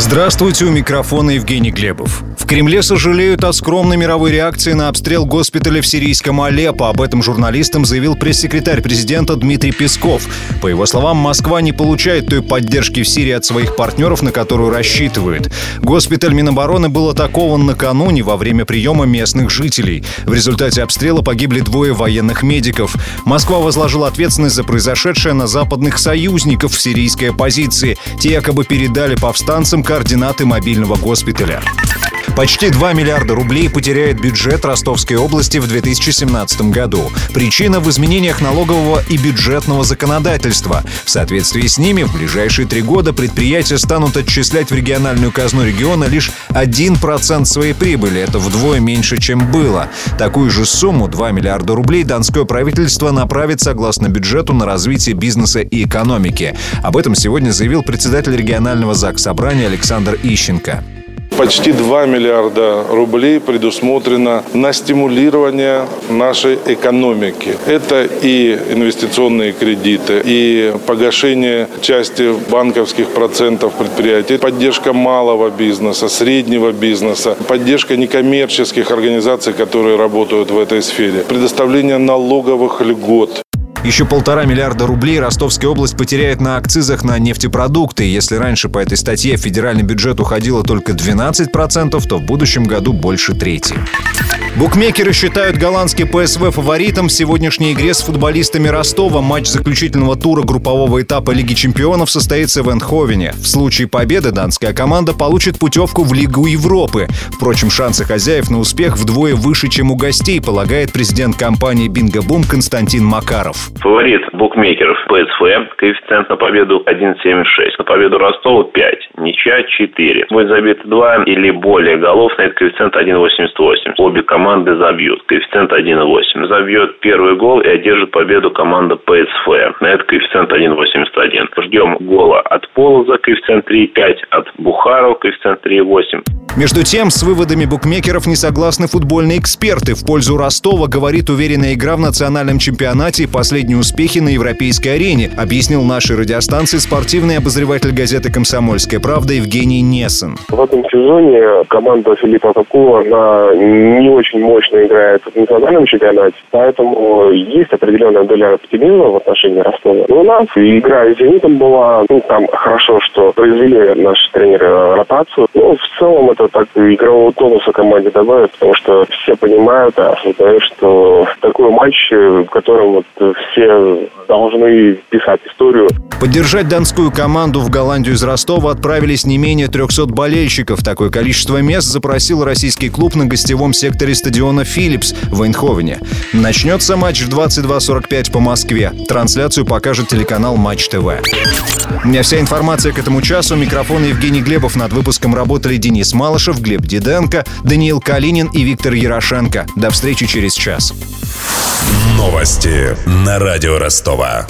Здравствуйте, у микрофона Евгений Глебов. В Кремле сожалеют о скромной мировой реакции на обстрел госпиталя в сирийском Алеппо. Об этом журналистам заявил пресс-секретарь президента Дмитрий Песков. По его словам, Москва не получает той поддержки в Сирии от своих партнеров, на которую рассчитывает. Госпиталь Минобороны был атакован накануне во время приема местных жителей. В результате обстрела погибли двое военных медиков. Москва возложила ответственность за произошедшее на западных союзников в сирийской оппозиции. Те якобы передали повстанцам координаты мобильного госпиталя. Почти 2 миллиарда рублей потеряет бюджет Ростовской области в 2017 году. Причина в изменениях налогового и бюджетного законодательства. В соответствии с ними в ближайшие три года предприятия станут отчислять в региональную казну региона лишь 1% своей прибыли. Это вдвое меньше, чем было. Такую же сумму, 2 миллиарда рублей, донское правительство направит согласно бюджету на развитие бизнеса и экономики. Об этом сегодня заявил председатель регионального ЗАГС Собрания Александр Ищенко. Почти 2 миллиарда рублей предусмотрено на стимулирование нашей экономики. Это и инвестиционные кредиты, и погашение части банковских процентов предприятий, поддержка малого бизнеса, среднего бизнеса, поддержка некоммерческих организаций, которые работают в этой сфере, предоставление налоговых льгот. Еще полтора миллиарда рублей Ростовская область потеряет на акцизах на нефтепродукты. Если раньше по этой статье в федеральный бюджет уходило только 12%, то в будущем году больше трети. Букмекеры считают голландский ПСВ фаворитом в сегодняшней игре с футболистами Ростова. Матч заключительного тура группового этапа Лиги чемпионов состоится в Эндховене. В случае победы данская команда получит путевку в Лигу Европы. Впрочем, шансы хозяев на успех вдвое выше, чем у гостей, полагает президент компании Бинго Бум Константин Макаров. Фаворит букмекеров ПСВ, коэффициент на победу 1,76, на победу Ростова 5, ничья 4. Будет забито 2 или более голов, на этот коэффициент 1,88. Обе команды забьют, коэффициент 1,8. Забьет первый гол и одержит победу команда ПСВ, на этот коэффициент 1,81. Ждем гола от Полоза, коэффициент 3,5, от Бухарова, коэффициент 3,8. Между тем, с выводами букмекеров не согласны футбольные эксперты. В пользу Ростова говорит уверенная игра в национальном чемпионате и последние успехи на европейской арене, объяснил нашей радиостанции спортивный обозреватель газеты «Комсомольская правда» Евгений Несен. В этом сезоне команда Филиппа Кокула, она не очень мощно играет в национальном чемпионате, поэтому есть определенная доля оптимизма в отношении Ростова. Но у нас игра с «Зенитом» была, ну, там хорошо, что произвели наши тренеры ротацию. Но в целом это так игрового тонуса команде добавит, потому что все понимают, а осознают, что такой матч, в котором вот все должны писать историю. Поддержать донскую команду в Голландию из Ростова отправились не менее 300 болельщиков. Такое количество мест запросил российский клуб на гостевом секторе стадиона «Филлипс» в Эйнховене. Начнется матч в 22.45 по Москве. Трансляцию покажет телеканал «Матч ТВ». У меня вся информация к этому часу. Микрофон Евгений Глебов. Над выпуском работали Денис Малышев, Глеб Диденко, Даниил Калинин и Виктор Ярошенко. До встречи через час. Новости на радио Ростова.